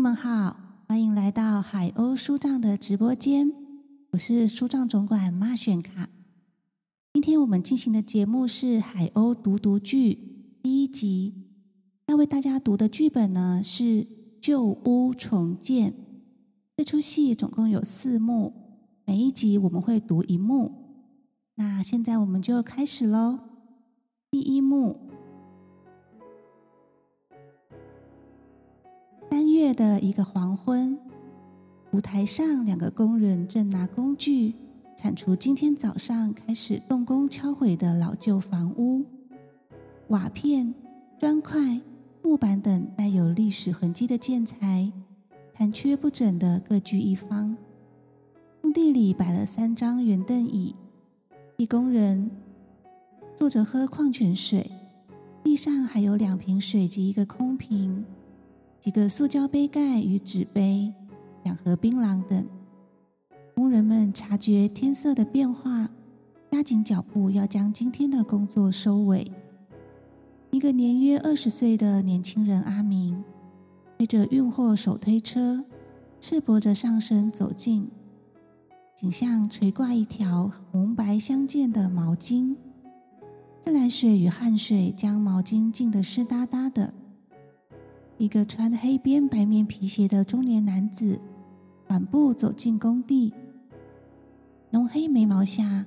友们好，欢迎来到海鸥书帐的直播间，我是书帐总管马选卡。今天我们进行的节目是《海鸥读读剧》第一集，要为大家读的剧本呢是《旧屋重建》。这出戏总共有四幕，每一集我们会读一幕。那现在我们就开始喽。第一幕。月的一个黄昏，舞台上两个工人正拿工具铲除今天早上开始动工敲毁的老旧房屋。瓦片、砖块、木板等带有历史痕迹的建材，残缺不整的各居一方。工地里摆了三张圆凳椅，一工人坐着喝矿泉水，地上还有两瓶水及一个空瓶。几个塑胶杯盖与纸杯，两盒槟榔等。工人们察觉天色的变化，加紧脚步，要将今天的工作收尾。一个年约二十岁的年轻人阿明，推着运货手推车，赤膊着上身走近，颈项垂挂一条红白相间的毛巾，自来水与汗水将毛巾浸得湿哒哒的。一个穿黑边白面皮鞋的中年男子缓步走进工地，浓黑眉毛下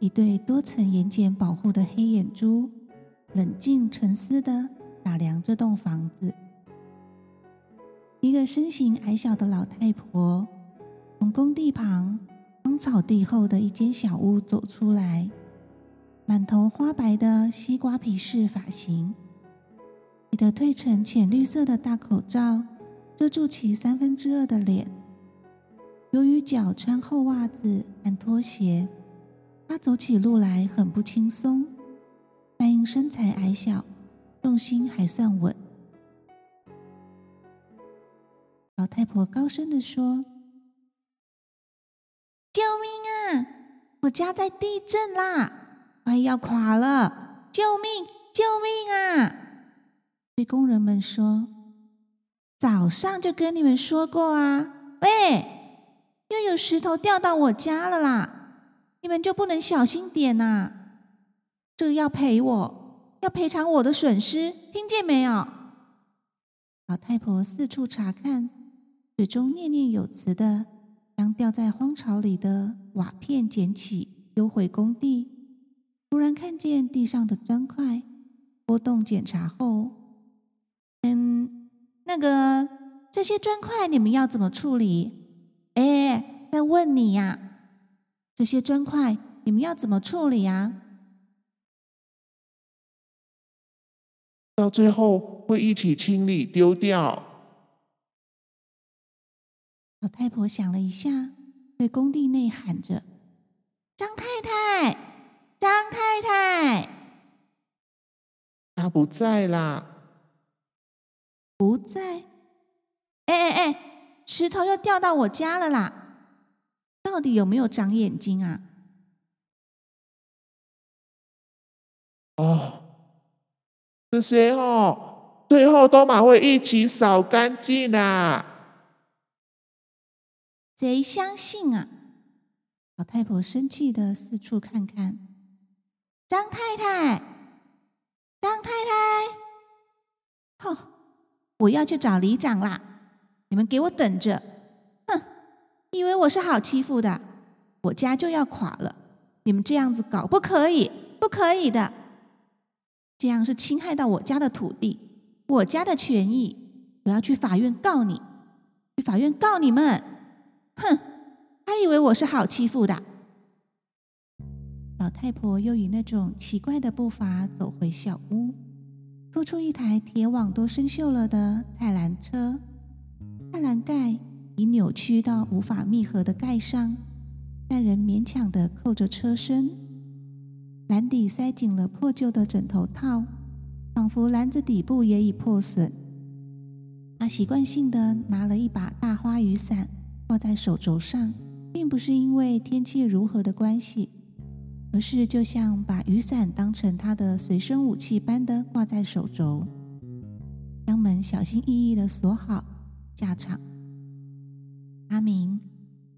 一对多层眼睑保护的黑眼珠，冷静沉思的打量这栋房子。一个身形矮小的老太婆从工地旁荒草地后的一间小屋走出来，满头花白的西瓜皮式发型。你的褪成浅绿色的大口罩遮住其三分之二的脸。由于脚穿厚袜子和拖鞋，他走起路来很不轻松。但因身材矮小，重心还算稳。老太婆高声地说：“救命啊！我家在地震啦，快要垮了！救命！救命啊！”对工人们说：“早上就跟你们说过啊，喂，又有石头掉到我家了啦！你们就不能小心点呐？这要赔我，要赔偿我的损失，听见没有？”老太婆四处查看，嘴中念念有词的将掉在荒草里的瓦片捡起，丢回工地。突然看见地上的砖块，拨动检查后。嗯，那个这些砖块你们要怎么处理？哎，在问你呀，这些砖块你们要怎么处理呀？到最后会一起清理丢掉。老太婆想了一下，对工地内喊着：“张太太，张太太，她不在啦。”不在，哎哎哎，石头又掉到我家了啦！到底有没有长眼睛啊？哦，这些哦，最后都马会一起扫干净啦！谁相信啊？老太婆生气的四处看看，张太太，我要去找里长啦！你们给我等着！哼，以为我是好欺负的？我家就要垮了！你们这样子搞不可以，不可以的！这样是侵害到我家的土地，我家的权益！我要去法院告你，去法院告你们！哼，还以为我是好欺负的？老太婆又以那种奇怪的步伐走回小屋。拖出一台铁网都生锈了的菜篮车，菜篮盖已扭曲到无法密合的盖上，但仍勉强的扣着车身。篮底塞紧了破旧的枕头套，仿佛篮子底部也已破损。他习惯性的拿了一把大花雨伞挂在手肘上，并不是因为天气如何的关系。而是就像把雨伞当成他的随身武器般的挂在手肘，将门小心翼翼的锁好，下场。阿明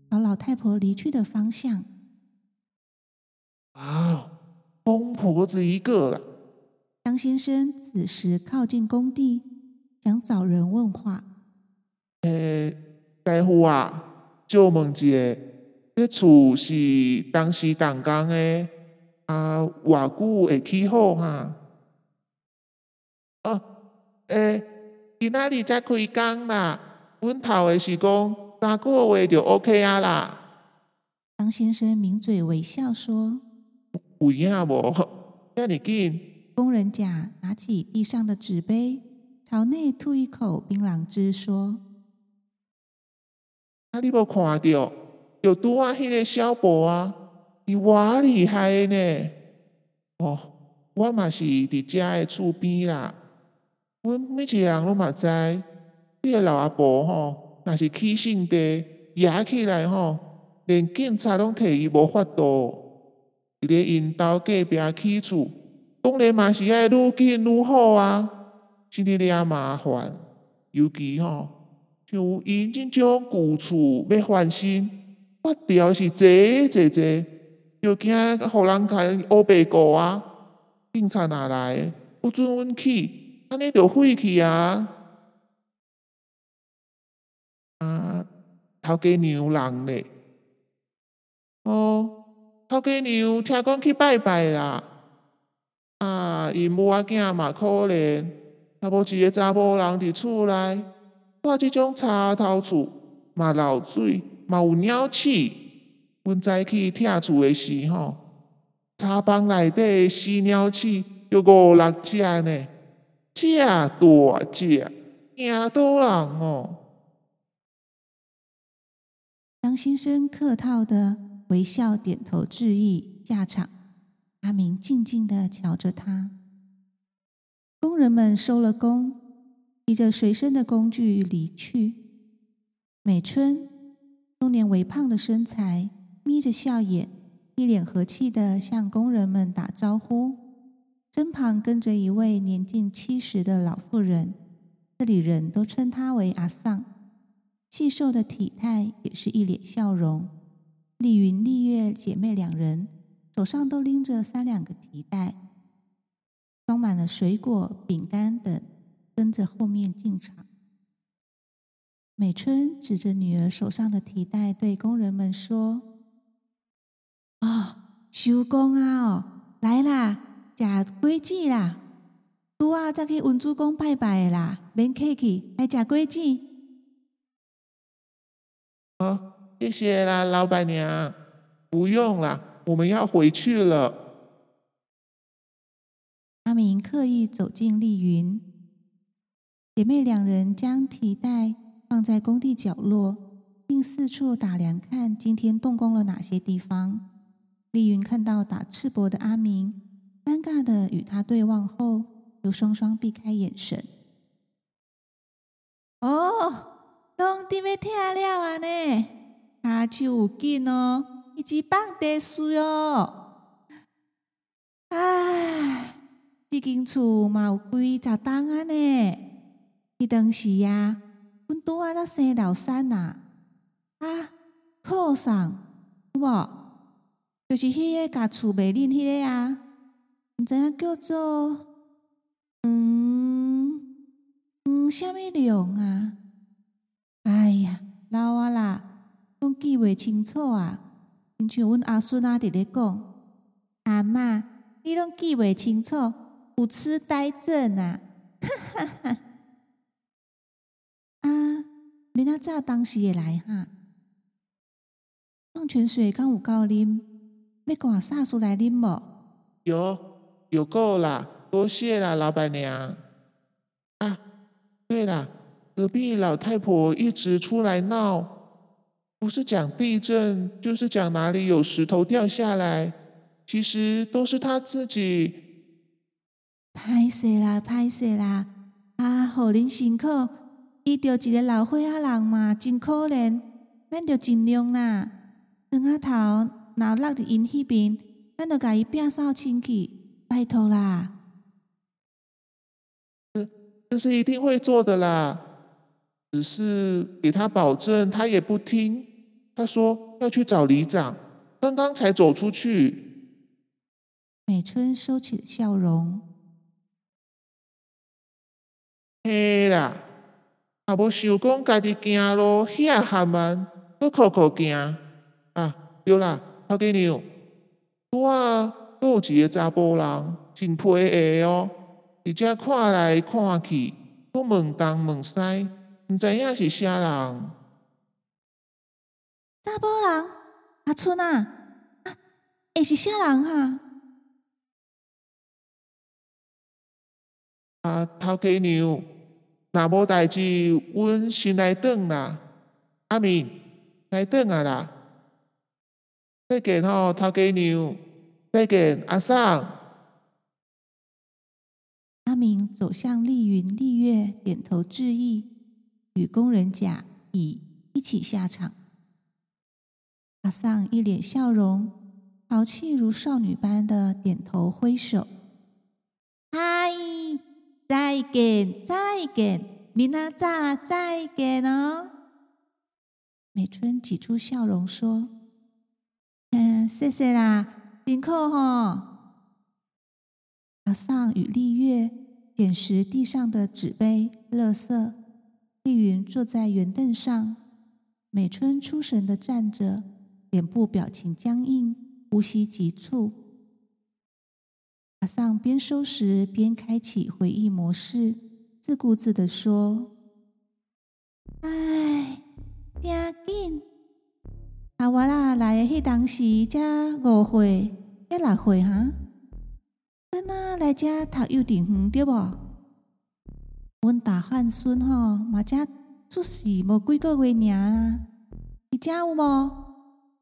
朝老太婆离去的方向。啊，疯婆子一个了。张先生此时靠近工地，想找人问话。诶，大夫啊，就问一下，这厝是当时动工的，啊，偌久会起好哈？哦，诶，今仔日才开工啦，阮头的是讲三个月就 OK 啊啦。张先生抿嘴微笑说：“有影无？遐尼紧？”工人甲拿起地上的纸杯，朝内吐一口槟榔汁，说：“啊，你无看到？就拄啊，迄个小宝啊，伊偌厉害呢！哦，我嘛是伫遮诶厝边啦。阮每一个人拢嘛知，迄个老阿婆吼，若是起性地野起来吼，连警察拢摕伊无法度。伫咧因兜隔壁起厝。当然嘛是爱愈紧愈好啊，是哩俩麻烦，尤其吼像因即种旧厝要翻新，发条是坐坐坐，就惊互人看乌白过啊。警察哪来？不准阮去，安尼就废去啊！啊，头家娘人咧，哦，头家娘听讲去拜拜啦。啊，因母仔囝嘛可怜，也无一个查甫人伫厝内，住即种插头厝，嘛漏水，嘛有鸟鼠。阮早起拆厝的时吼，柴房内底死鸟鼠有五六只呢，只大只，惊倒人哦。张先生客套的微笑点头致意，下场。阿明静静的瞧着他。工人们收了工，提着随身的工具离去。美春，中年微胖的身材，眯着笑眼，一脸和气的向工人们打招呼。身旁跟着一位年近七十的老妇人，这里人都称她为阿桑。细瘦的体态，也是一脸笑容。丽云、丽月姐妹两人。手上都拎着三两个提袋，装满了水果、饼干等，跟着后面进场。美春指着女儿手上的提袋，对工人们说：“哦，收工啊！哦，来啦，食果子啦！拄啊，再去文主公拜拜啦，免客气，来食果子。”好，谢谢啦，老板娘，不用啦。我们要回去了。阿明刻意走进丽云，姐妹两人将提袋放在工地角落，并四处打量，看今天动工了哪些地方。丽云看到打赤膊的阿明，尴尬的与他对望后，又双双避开眼神。哦，拢伫要听了啊呢，下手有劲哦。一只棒地树哟，唉，这间厝嘛有几十栋啊呢？迄当时呀，阮拄啊才生老三呐，啊，靠上有无？就是迄个甲厝卖恁迄个啊，毋知影叫做嗯嗯，虾米龙啊？哎呀，老啊啦，拢记袂清楚啊！亲像阮阿孙啊，伫咧讲，阿嬷，你拢记袂清楚，有痴呆症啊！哈哈哈！啊，明仔早当时会来哈？矿泉水刚有够啉，要赶煞出来啉无？有，有够啦，多谢啦，老板娘。啊，对了，隔壁老太婆一直出来闹。不是讲地震，就是讲哪里有石头掉下来，其实都是她自己。歹势啦，歹势啦！啊，好恁辛苦，遇到一个老岁仔人嘛，真可怜，咱就尽量啦。两下头若落伫因迄边，咱就甲伊摒扫清气，拜托啦。这这是一定会做的啦。只是给他保证，他也不听。他说要去找里长，刚刚才走出去。美春收起了笑容。嘿啦，也无想讲家己行路遐含慢，搁靠靠行。啊，对啦，头家娘，拄啊，有一个查甫人，真皮下哦，而且看来看去，搁问东问西，毋知影是啥人。查甫人，阿春啊，啊，会是啥人哈？啊，头家娘，若无代志，阮先来转啦。阿明，来转啊啦！再见吼，头家娘，再见，阿桑。阿明走向丽云、丽月，点头致意，与工人甲、乙一起下场。阿桑一脸笑容，豪气如少女般的点头挥手：“嗨！”再见，再见，明仔早再见哦。美春挤出笑容说：“嗯，谢谢啦，辛苦吼。”阿尚与丽月捡拾地上的纸杯、垃圾。丽云坐在圆凳上，美春出神的站着，脸部表情僵硬，呼吸急促。阿桑边收拾边开启回忆模式，自顾自的说：“哎，真紧！阿我啦来迄当时才五岁，才六岁哈，囡仔来遮读幼稚园对无？阮大汉孙吼嘛才出世无几个月尔啦，你遮有无？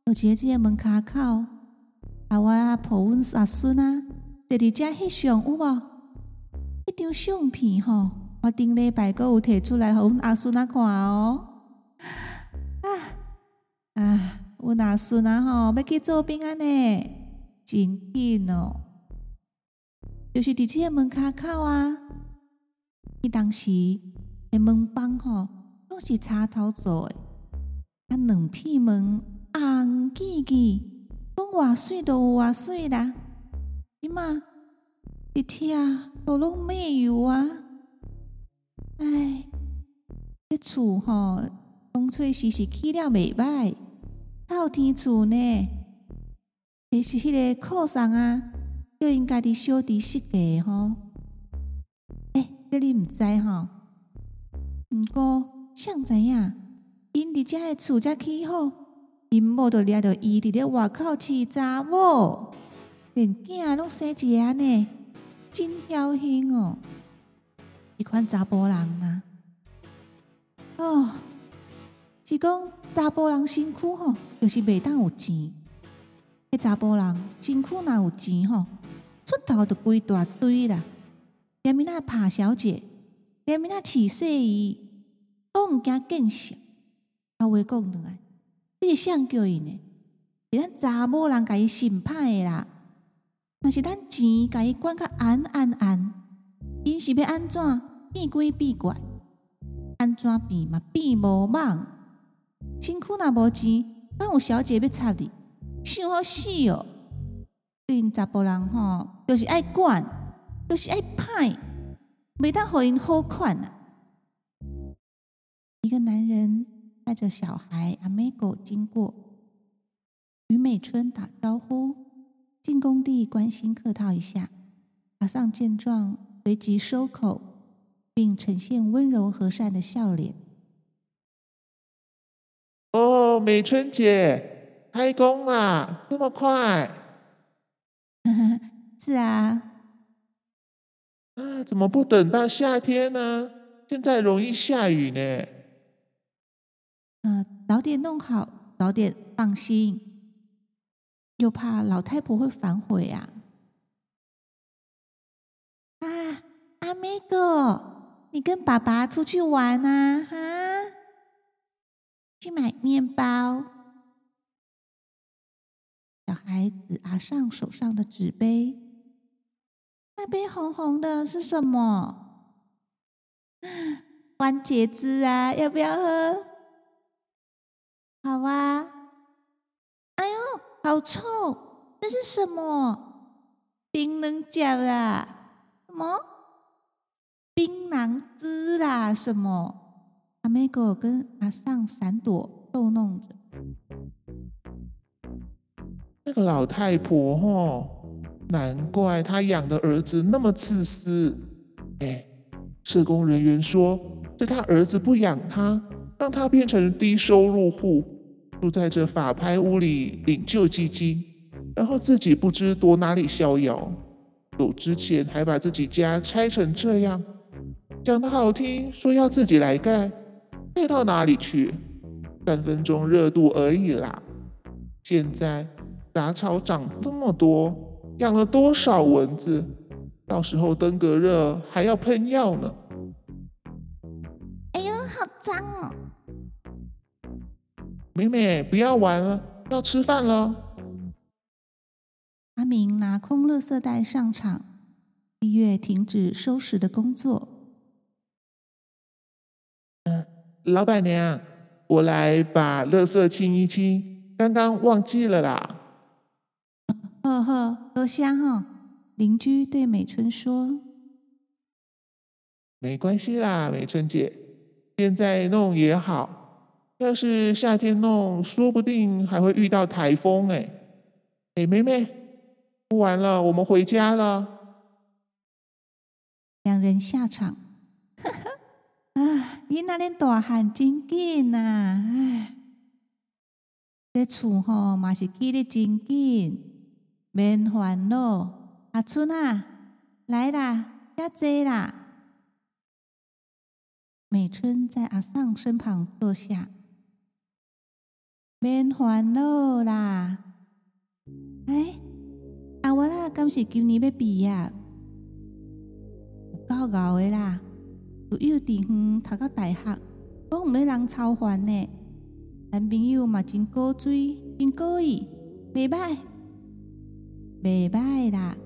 有一个即个门骹口，阿我抱阮阿孙啊。”第二只翕相有无？迄张相片吼，我顶礼拜阁有摕出来，互阮阿孙仔看哦。啊啊，阮阿孙仔吼要去做兵安呢，真紧哦。就是伫即个门骹口啊，伊当时的门板吼，拢是插头做诶，啊，两片门红记记，讲偌水都有偌水啦。伊妈，一天都拢没有啊！哎，这厝吼，风吹时时起了袂歹，透天厝呢，其是迄个靠山啊，叫因家己小弟设计吼。哎，这你毋知吼？毋过想知影，因伫遮个厝才起好，因某就掠着伊伫咧外口饲查某。连囝拢生一个呢，真侥幸哦！一款查甫人呐，哦，是讲查甫人身躯吼，就是袂当有钱。迄查甫人身躯若有钱吼，出头就规大堆啦。连咪那拍小姐，连咪那饲细姨，都毋惊见笑。话讲倒来，你是谁叫因呢？是咱查某人甲伊心歹诶啦。若是咱钱甲伊管较安安安，因是要安怎变鬼变怪？安怎变嘛变无梦？辛苦若无钱，敢有小姐要插你？想好死哦！对因查甫人吼，就是爱管，就是爱派，袂当互因好款啊！一个男人带着小孩阿美狗经过，与美春打招呼。进工地关心客套一下，马上见状随即收口，并呈现温柔和善的笑脸。哦，美春姐，开工啦，这么快？是啊。啊，怎么不等到夏天呢？现在容易下雨呢。嗯，早点弄好，早点放心。又怕老太婆会反悔呀！啊，阿妹哥，你跟爸爸出去玩啊？哈，去买面包。小孩子阿上手上的纸杯，那杯红红的是什么？番茄汁啊，要不要喝？好啊。好臭！这是什么？槟榔角啦？什么？槟榔汁啦？什么？阿美狗跟阿尚闪躲逗弄着。那个老太婆吼，难怪她养的儿子那么自私。哎，社工人员说，是他儿子不养他，让他变成低收入户，住在这法拍屋里领救济金，然后自己不知躲哪里逍遥，走之前还把自己家拆成这样。讲的好听，说要自己来盖，盖到哪里去？三分钟热度而已啦。现在杂草长这么多，养了多少蚊子？到时候登革热还要喷药呢。哎呦，好脏哦！妹妹，不要玩了，要吃饭了。阿明拿空垃圾袋上场，一月停止收拾的工作。嗯，老板娘，我来把垃圾清一清，刚刚忘记了啦。呵呵，多香哦。邻居对美春说：“没关系啦，美春姐，现在弄也好。要是夏天弄，说不定还会遇到台风哎。哎，妹妹，不玩了，我们回家了。”两人下场。呵呵，啊，你那连大汉真紧呐！唉，这厝吼嘛是起得真紧，免烦恼。阿春啊，来啦，要坐啦。美春在阿尚身旁坐下，免烦恼啦。哎，阿我啦，敢是今年要毕业，有够熬的啦。有幼稚园读到大学，都唔咧人操烦呢。男朋友嘛真高水，真高意，袂歹，袂歹啦。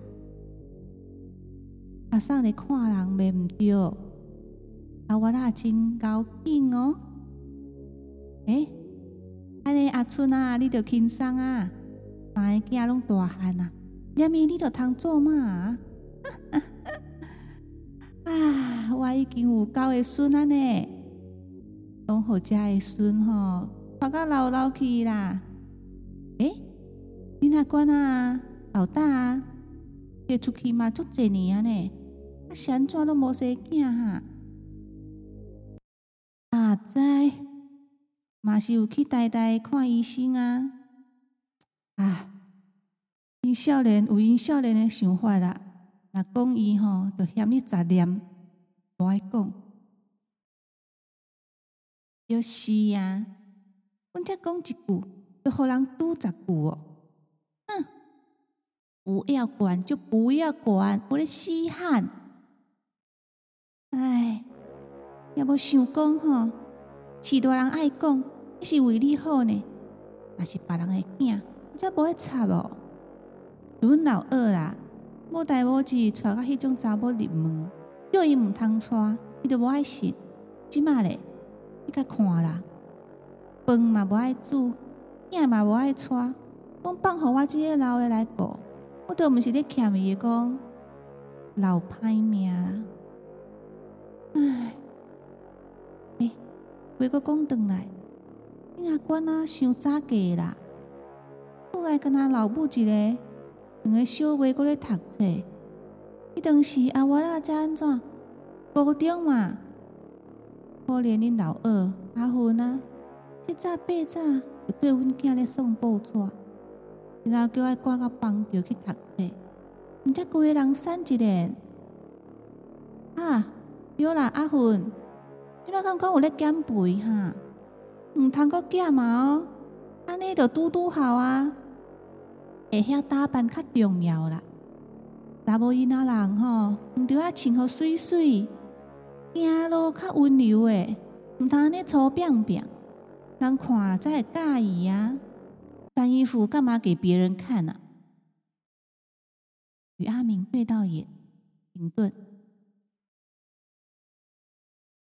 阿上咧看人袂毋对，阿我啦真高兴哦。诶，安尼阿春啊，你着轻松啊，三个囝拢大汉啊，连咪你着通做嘛？啊，我已经有九个孙啊呢，拢好家的孙吼，看到老老去啦。诶，你那管啊，老大啊，嫁出去嘛足济年啊呢？是安怎都无生囝哈？啊，嘛是有去呆呆看医生啊！啊，因少年有因少年的想法啦。若讲伊吼，就嫌你杂念，无爱讲。就是啊，阮则讲一句，就互人拄十句哦。哼，不要管就不要管，我咧稀罕。唉，也无想讲吼，是大人爱讲，是为你好呢。若是别人的囝，则无会插哦。阮老二啦，无代无志娶到迄种查某入门，叫伊毋通娶，伊就无爱信。即马咧，你甲看啦，饭嘛无爱煮，囝嘛无爱娶，讲放互我即个老的来顾，我都毋是咧欠伊讲老歹命啦。唉，话个讲转来，你阿官啊，伤早嫁啦，后来跟他老母一个，两个小妹过咧读册，迄当时阿我啊，才安怎？高中嘛，可怜恁老二阿芬啊，七早八早就对阮囝咧送报纸，然后叫我赶到邦桥去读册，毋则规个人散一连啊！对啦，阿芬，即摆感觉有咧减肥哈，毋通阁减嘛哦，安尼就拄拄好啊。会晓打扮较重要啦，查某囡仔人吼，毋着爱穿好水水，行路较温柔诶，毋通安尼粗扁扁，人看才会介意啊。穿衣服干嘛给别人看呢？与阿明对到眼，停顿。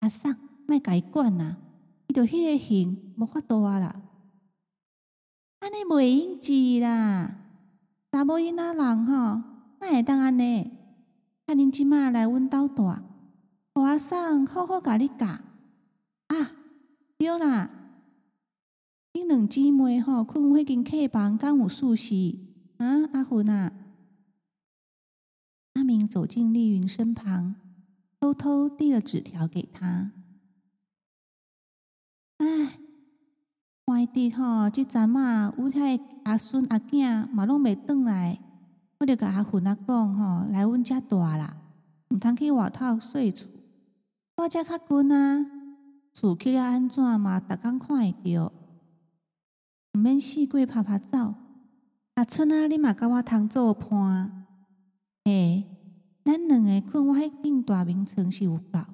阿桑，卖甲伊管啦，伊着迄个型无法度啊啦。安尼袂用治啦，查某囡仔人吼，哪会当安尼？啊，恁即马来阮兜住，互阿送好好甲你教。啊，对啦，恁两姊妹吼困迄间客房敢有熟悉？啊，阿芬啊，阿明走进丽云身旁，偷偷递了纸条给他。唉。外地吼，即阵啊，有遐阿孙阿囝嘛拢未转来，我着甲阿芬仔讲吼，来阮遮住啦，毋通去外头睡厝。我遮较近啊，厝起了安怎嘛，逐工看会着，毋免四过拍拍走。阿春啊，你嘛甲我通做伴？嘿，咱两个困我迄顶大眠床是有够，啊，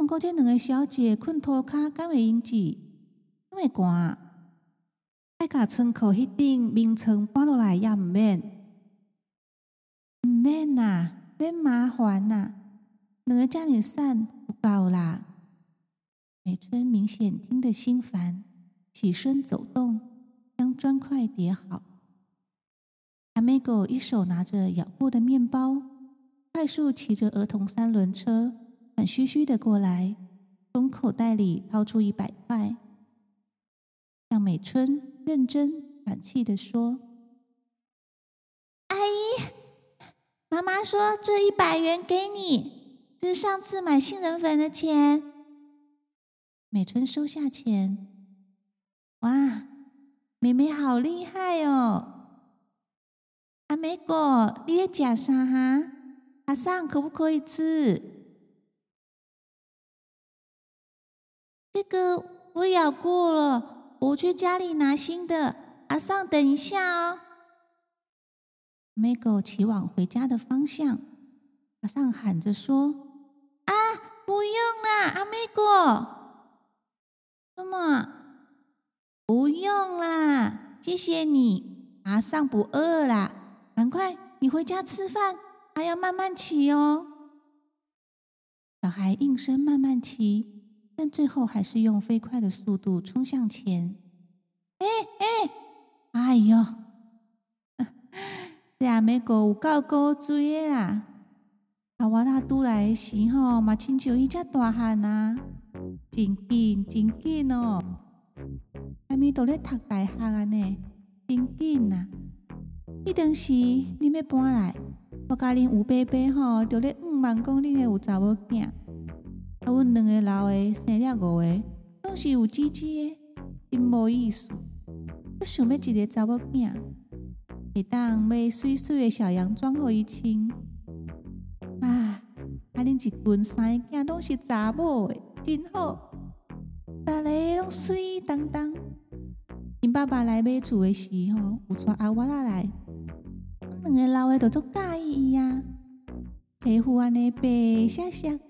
毋过这两个小姐困涂骹敢会用止？咩寒？爱甲村口迄顶眠床搬落来也毋免，毋免啦，免麻烦啦，两个遮尔散有够啦。美春明显听得心烦，起身走动，将砖块叠好。阿美狗一手拿着咬过的面包，快速骑着儿童三轮车，喘吁吁的过来，从口袋里掏出一百块。向美春认真喘气的说：“阿姨，妈妈说这一百元给你，这是上次买杏仁粉的钱。”美春收下钱，哇，妹妹好厉害哦！阿美果，你在假啥哈？阿尚可不可以吃？这个我咬过了。我去家里拿新的，阿尚，等一下哦。美狗骑往回家的方向，阿尚喊着说：“啊，不用啦，阿美果，什么？不用啦，谢谢你，阿尚不饿啦，赶快你回家吃饭，还要慢慢骑哦。”小孩应声慢慢骑。但最后还是用飞快的速度冲向前。哎哎，哎呦！这阿美狗有够高追的啦！阿我他拄来时候嘛，亲像伊只大汉啊，真紧真紧哦！阿咪都咧读大学啊呢，真紧呐！迄当时你要搬来，我家恁吴伯伯吼，就咧五万公里的有查某囝。啊，阮两个老的生了五个，拢是有姊姊的，真无意思。我想要一个查某囝，会当买水水的小洋装互伊穿。啊，啊恁一群三个囝拢是查某的，真好，逐个拢水当当。因爸爸来买厝的时候，有带阿我仔来，两个老的都足介意伊啊，皮肤安尼白闪闪。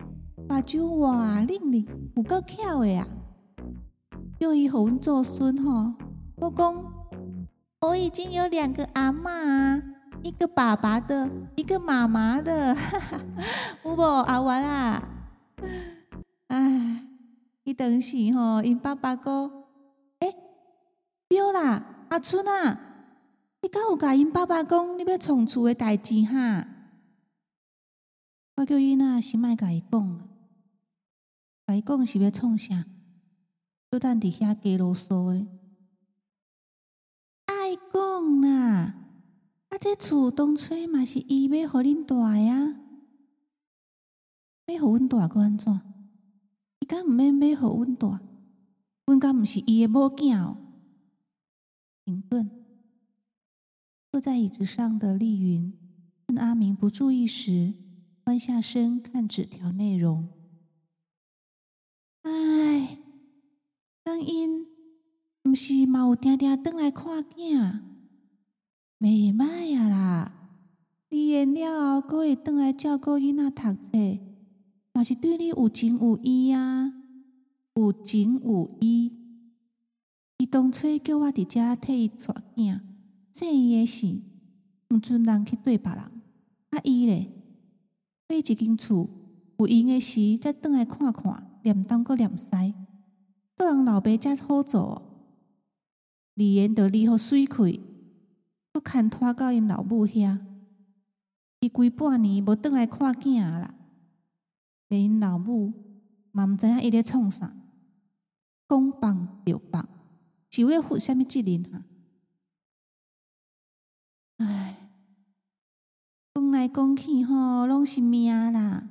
目睭哇灵灵，有够巧的啊！叫伊互阮做孙吼，我讲我已经有两个阿妈，一个爸爸的，一个妈妈的，哈哈，有无阿娃啊？唉，伊当时吼，因爸爸讲，诶，对啦，阿春啊，你敢有甲因爸爸讲你要创厝的代志哈？我叫伊那是莫甲伊讲。甲伊讲是要创啥？就等伫遐加啰嗦诶！爱讲啦，啊，这厝当初嘛是伊要互恁住呀，要互阮住个安怎？伊敢毋免要互阮住？阮敢毋是伊诶某囝哦？停顿，坐在椅子上的丽云，趁阿明不注意时，弯下身看纸条内容。唉，当因毋是嘛有定定转来看囝，袂歹啊啦！离演了后，佫会转来照顾囡仔读册，嘛是对你有情有义啊，有情有义。伊当初叫我伫遮替伊带囝，生伊诶事，毋准人去对别人。啊伊咧，买一间厝，有闲诶时再转来看看。念东搁念西，做人老爸则好做。李言得离好水开，搁牵拖到因老母遐，伊规半年无转来看囝啦。连因老母嘛毋知影伊咧创啥，讲放就放，是为了负啥物责任哈？唉，讲来讲去吼，拢是命啦，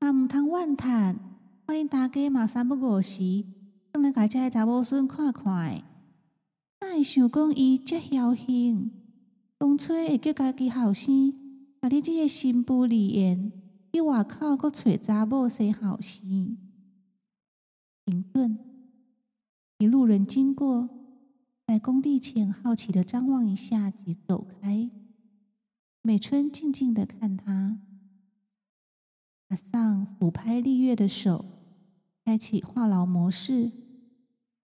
嘛毋通怨叹。看恁大家嘛三不五时，转来甲遮查某孙看看，哪会想讲伊遮侥幸，当初会叫家己后生，甲你即个新妇离言，去外口搁找查某生后生。停顿，一路人经过，在工地前好奇的张望一下，即走开。美春静静的看他，阿桑抚拍丽月的手。开启话痨模式。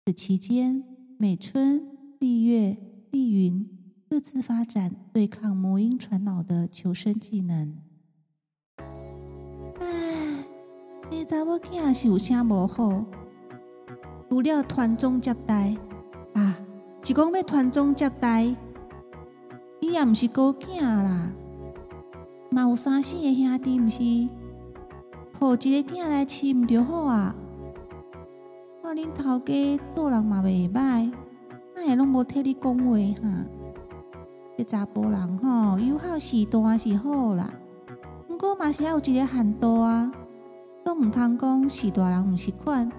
此期间，美春、丽月、丽云各自发展对抗魔音传脑的求生技能。唉，这查某囝是有啥无好？除了团中接待啊，是讲要传宗接代，伊也毋是孤囝啦，嘛有三四个兄弟，毋是抱一个囝来饲毋着好啊？看恁头家做人嘛袂歹，哪会拢无替你讲话哈？这查甫人吼，有好时段是好啦，毋过嘛是还有一个限度啊，都毋通讲是大人毋是款，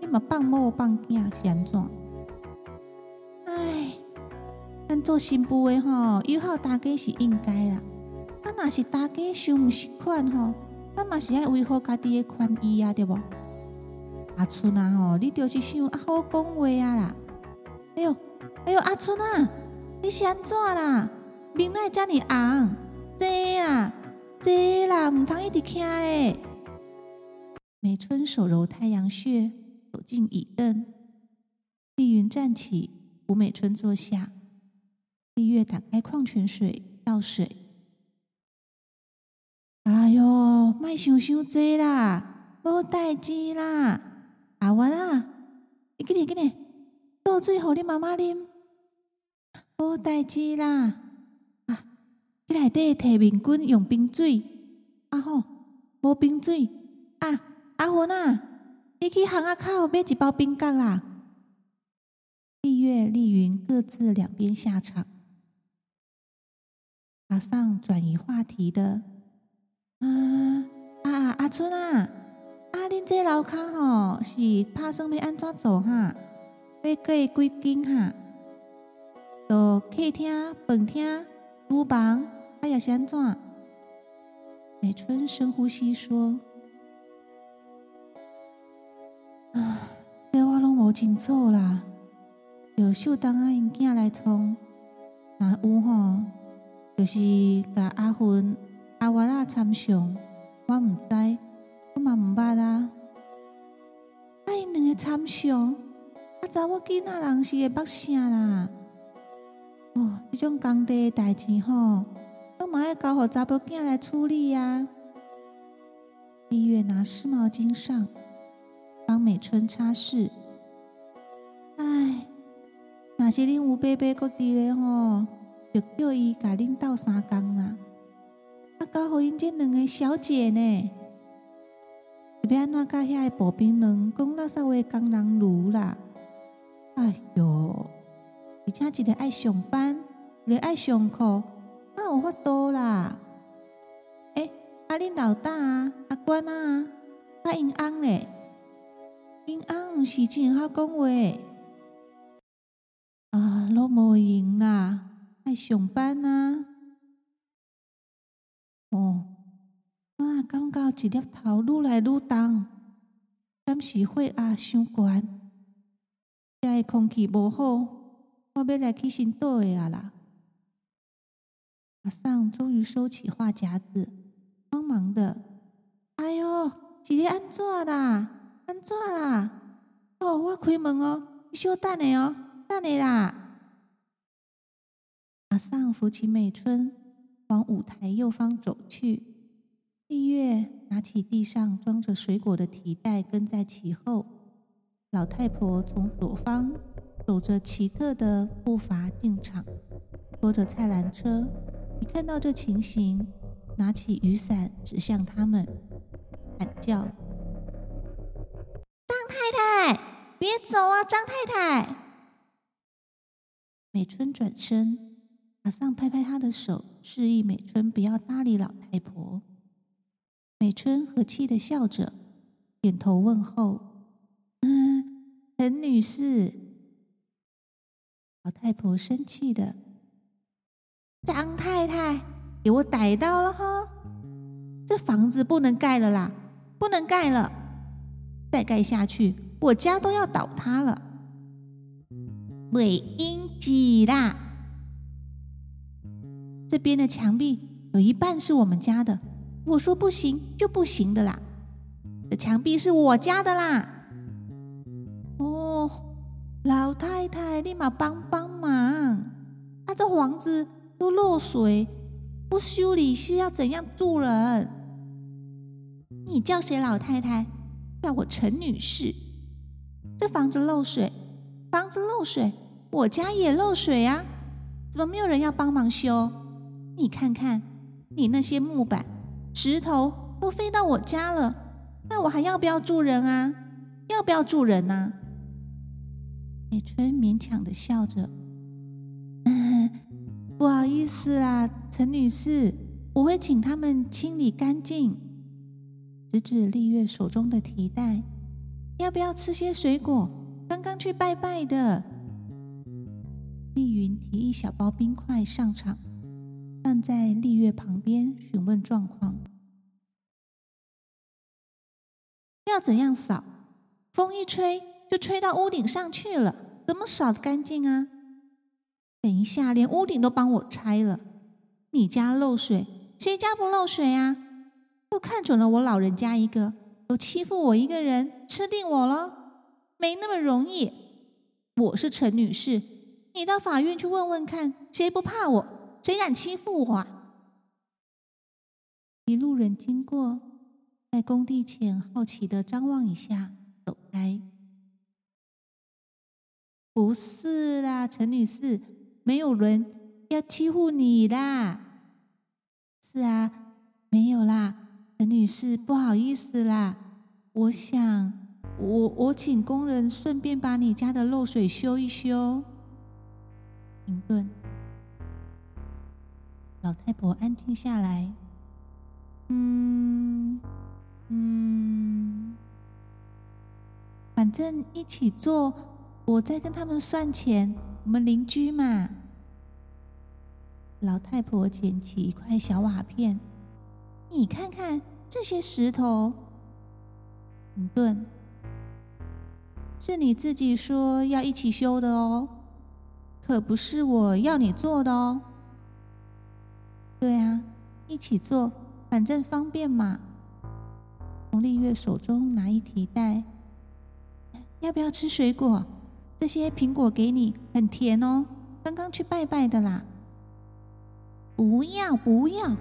你嘛放某放囝是安怎？做新妇的吼，友好大家是应该啦，啊若是大家想毋习惯吼，咱嘛是爱维护家己的权益啊，对无？阿春啊吼，你就是想啊好讲话啊啦！哎呦，哎呦，阿春啊，你是安怎啦？面奈遮尔红，坐啦，坐啦，毋通一直听诶。美春手揉太阳穴，走进椅凳。丽云站起，扶美春坐下。丽月打开矿泉水，倒水。哎呦，莫想伤济啦，无代志啦。阿元啊，你紧点紧点，倒水互你妈妈啉，无代志啦。啊，你内底摕面巾用冰水，啊吼，无冰水。啊，阿元啊，你去巷仔口买一包冰角啦。丽月、丽云各自两边下场。马上转移话题的，啊啊阿春啊。啊！恁这楼骹吼是拍算要安怎做哈？要过几间哈？到客厅、饭厅、厨房，哎呀，是安怎？美春深呼吸说：“啊，这我拢无清楚啦。有秀当啊，因囝来创，若有吼，就是甲阿芬、阿娃拉参详，我毋知。”我嘛毋捌啊！啊，因两个参详，啊，查某囡仔人是会捌啥啦？哦，这种工地诶代志吼，都嘛要交互查某囝来处理啊。丽月拿湿毛巾上，帮美春擦拭。唉，若是恁有伯伯搁伫咧吼，就叫伊甲恁斗三工啦。啊，交互因这两个小姐呢？要安怎甲遐个步兵人讲垃圾话工人如啦？哎哟，而且一个爱上班，一个爱上课，哪有法度啦？诶，啊恁老大啊，阿官啊，啊因翁咧，因翁毋是真好讲话，啊，拢无用啦，爱上班啊，哦。啊，感觉一粒头愈来愈重，敢是血压伤悬，遮个空气无好，我要来去先倒的啊啦！阿桑终于收起话夹子，慌忙的：“哎哟，是咧安怎啦？安怎啦？哦，我开门哦，你稍等下哦，等下啦！”马上扶起美春，往舞台右方走去。丽月拿起地上装着水果的提袋，跟在其后。老太婆从左方走着奇特的步伐进场，拖着菜篮车。一看到这情形，拿起雨伞指向他们，喊叫：“张太太，别走啊，张太太！”美春转身，马上拍拍她的手，示意美春不要搭理老太婆。美春和气的笑着，点头问候：“嗯，陈女士。”老太婆生气的：“张太太，给我逮到了哈！这房子不能盖了啦，不能盖了！再盖下去，我家都要倒塌了。”尾音。挤啦！这边的墙壁有一半是我们家的，我说不行就不行的啦。这墙壁是我家的啦。哦，老太太，立马帮帮忙！啊，这房子都漏水，不修理是要怎样住人？你叫谁老太太？叫我陈女士。这房子漏水，房子漏水。我家也漏水啊，怎么没有人要帮忙修？你看看，你那些木板、石头都飞到我家了，那我还要不要住人啊？要不要住人呢？美春勉强的笑着，不好意思啊，陈女士，我会请他们清理干净。指指丽月手中的提袋，要不要吃些水果？刚刚去拜拜的。丽云提一小包冰块上场，站在丽月旁边询问状况。要怎样扫？风一吹就吹到屋顶上去了，怎么扫得干净啊？等一下，连屋顶都帮我拆了。你家漏水，谁家不漏水啊？又看准了我老人家一个，又欺负我一个人，吃定我了？没那么容易。我是陈女士。你到法院去问问看，谁不怕我？谁敢欺负我？一路人经过，在工地前好奇的张望一下，走开。不是啦，陈女士，没有人要欺负你啦。是啊，没有啦，陈女士，不好意思啦。我想，我我请工人顺便把你家的漏水修一修。停顿，老太婆安静下来。嗯嗯，反正一起做，我再跟他们算钱。我们邻居嘛。老太婆捡起一块小瓦片，你看看这些石头。停顿，是你自己说要一起修的哦。可不是我要你做的哦。对啊，一起做，反正方便嘛。从丽月手中拿一提袋，要不要吃水果？这些苹果给你，很甜哦。刚刚去拜拜的啦。不要不要，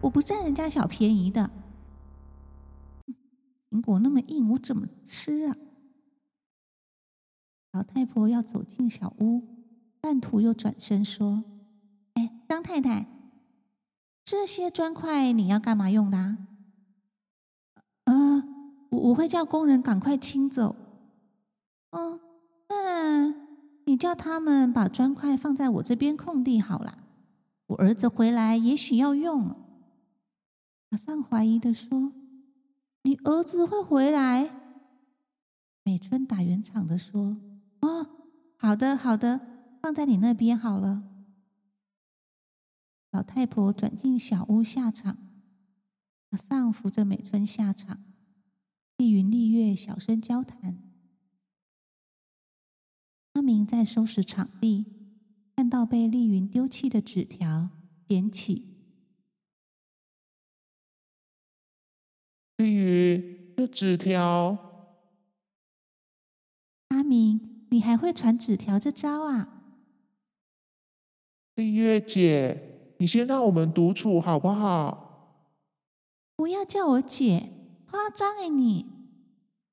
我不占人家小便宜的。苹果那么硬，我怎么吃啊？老太婆要走进小屋。半途又转身说：“哎，张太太，这些砖块你要干嘛用的？”“啊，我我会叫工人赶快清走。”“嗯，那你叫他们把砖块放在我这边空地好了。我儿子回来也许要用。”马上怀疑的说：“你儿子会回来？”美春打圆场的说：“哦，好的，好的。”放在你那边好了。老太婆转进小屋下场，马上扶着美春下场。丽云、丽月小声交谈。阿明在收拾场地，看到被丽云丢弃的纸条，捡起。丽云，这纸条。阿明，你还会传纸条这招啊？丽月姐，你先让我们独处好不好？不要叫我姐，夸张哎你！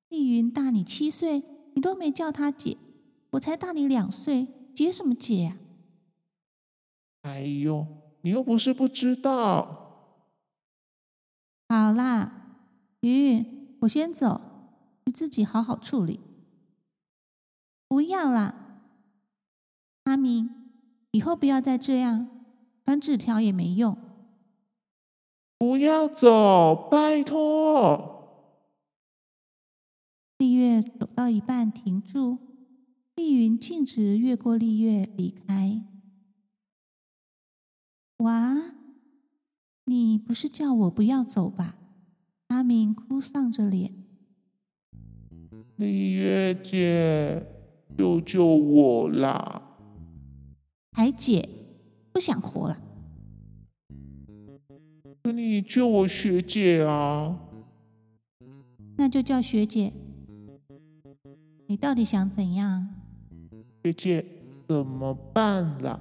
丽云大你七岁，你都没叫她姐，我才大你两岁，姐什么姐啊？哎呦，你又不是不知道。好啦，云，我先走，你自己好好处理。不要啦，阿明，以后不要再这样，传纸条也没用。不要走，拜托！丽月走到一半停住，丽云径直越过丽月离开。哇，你不是叫我不要走吧？阿明哭丧着脸。丽月姐，救救我啦！海姐，不想活了。可你叫我学姐啊！那就叫学姐。你到底想怎样？学姐，怎么办啦？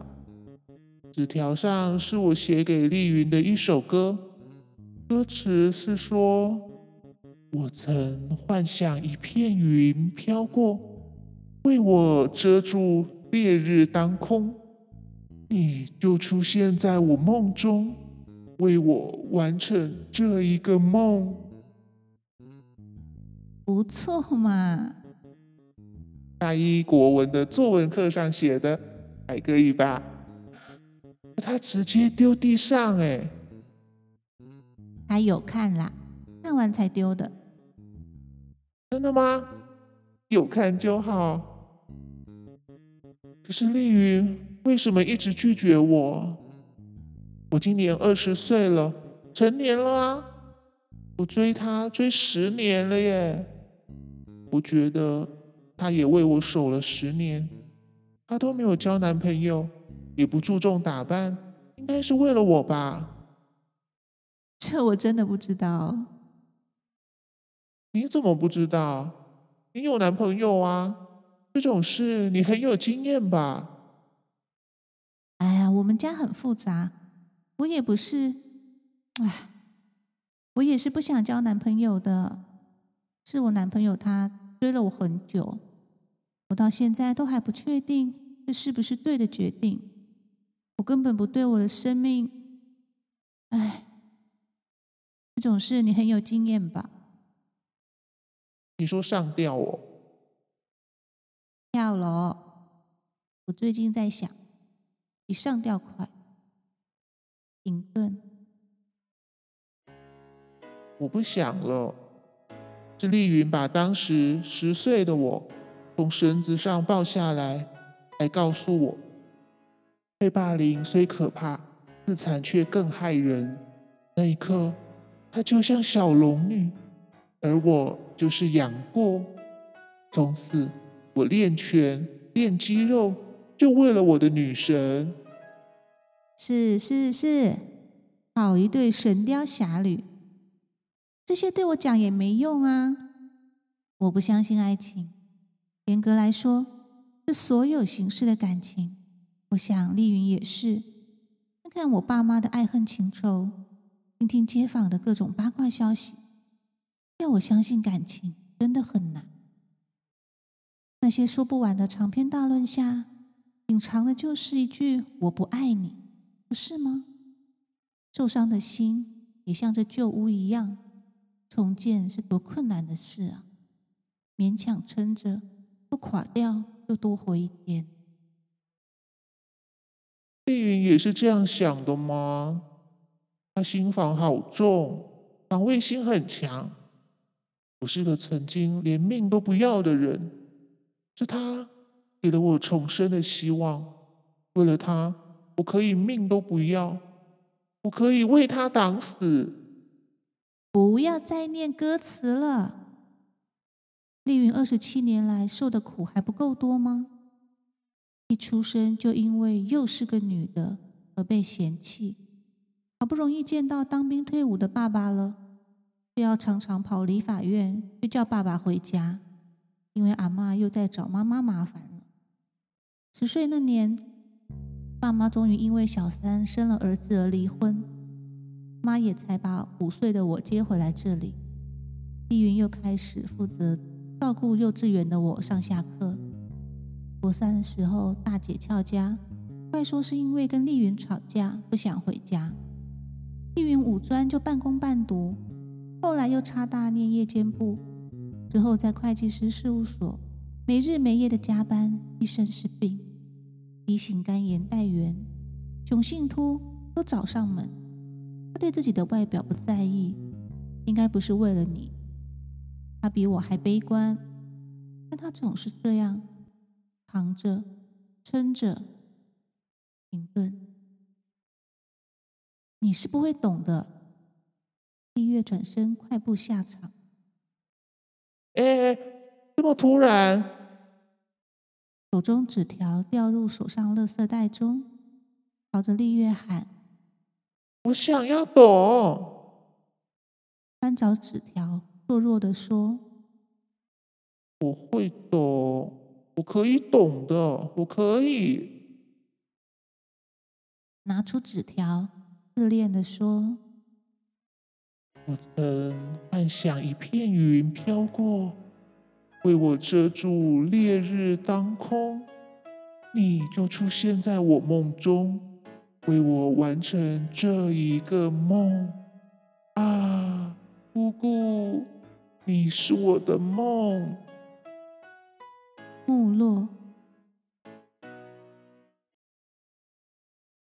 纸条上是我写给丽云的一首歌，歌词是说：我曾幻想一片云飘过，为我遮住烈日当空，你就出现在我梦中。为我完成这一个梦，不错嘛！大一国文的作文课上写的，还可以吧？他直接丢地上，哎，他有看啦，看完才丢的。真的吗？有看就好。可是丽云为什么一直拒绝我？我今年二十岁了，成年了啊！我追他追十年了耶！我觉得他也为我守了十年。她都没有交男朋友，也不注重打扮，应该是为了我吧？这我真的不知道。你怎么不知道？你有男朋友啊？这种事你很有经验吧？我们家很复杂。我也不是，唉，我也是不想交男朋友的。是我男朋友他追了我很久，我到现在都还不确定这是不是对的决定。我根本不对我的生命，唉，这种事你很有经验吧？你说上吊哦？跳楼？我最近在想，比上吊快。停顿。我不想了。是丽云把当时十岁的我从绳子上抱下来，还告诉我，被霸凌虽可怕，自残却更害人。那一刻，她就像小龙女，而我就是杨过。从此，我练拳、练肌肉，就为了我的女神。是是是，好一对神雕侠侣。这些对我讲也没用啊！我不相信爱情。严格来说，是所有形式的感情。我想丽云也是。看看我爸妈的爱恨情仇，听听街坊的各种八卦消息，要我相信感情真的很难。那些说不完的长篇大论下，隐藏的就是一句“我不爱你”。不是吗？受伤的心也像这旧屋一样，重建是多困难的事啊！勉强撑着，不垮掉就多活一天。丽云也是这样想的吗？她心房好重，防卫心很强。我是个曾经连命都不要的人，是他给了我重生的希望。为了他。我可以命都不要，我可以为他挡死。不要再念歌词了。丽云二十七年来受的苦还不够多吗？一出生就因为又是个女的而被嫌弃，好不容易见到当兵退伍的爸爸了，就要常常跑离法院去叫爸爸回家，因为阿妈又在找妈妈麻烦。十岁那年。爸妈终于因为小三生了儿子而离婚。妈也才把五岁的我接回来这里。丽云又开始负责照顾幼稚园的我上下课。国三的时候，大姐翘家，怪说是因为跟丽云吵架，不想回家。丽云五专就半工半读，后来又插大念夜间部，之后在会计师事务所没日没夜的加班，一身是病，鼻型肝炎带源，雄性秃都找上门。他对自己的外表不在意，应该不是为了你。他比我还悲观，但他总是这样。扛着，撑着，停顿。你是不会懂的。丽月转身，快步下场。哎，这么突然！手中纸条掉入手上垃圾袋中，朝着丽月喊：“我想要懂。”翻找纸条，弱弱的说：“我会懂。”我可以懂的，我可以拿出纸条，自恋的说：“我曾幻想一片云飘过，为我遮住烈日当空，你就出现在我梦中，为我完成这一个梦。啊，姑姑，你是我的梦。”目落，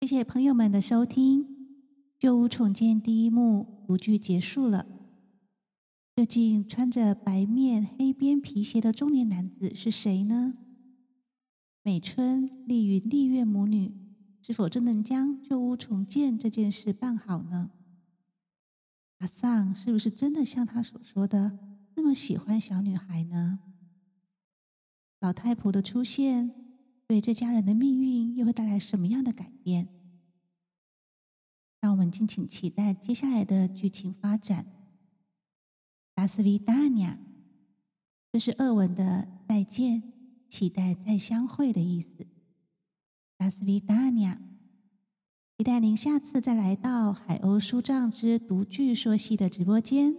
谢谢朋友们的收听。旧屋重建第一幕独剧结束了。究竟穿着白面黑边皮鞋的中年男子是谁呢？美春、丽云、丽月母女是否真能将旧屋重建这件事办好呢？阿桑是不是真的像他所说的那么喜欢小女孩呢？老太婆的出现，对这家人的命运又会带来什么样的改变？让我们敬请期待接下来的剧情发展。达斯维达尼亚，这是俄文的“再见”，期待再相会的意思。达斯维达尼亚，期待您下次再来到海鸥书帐之读剧说戏的直播间。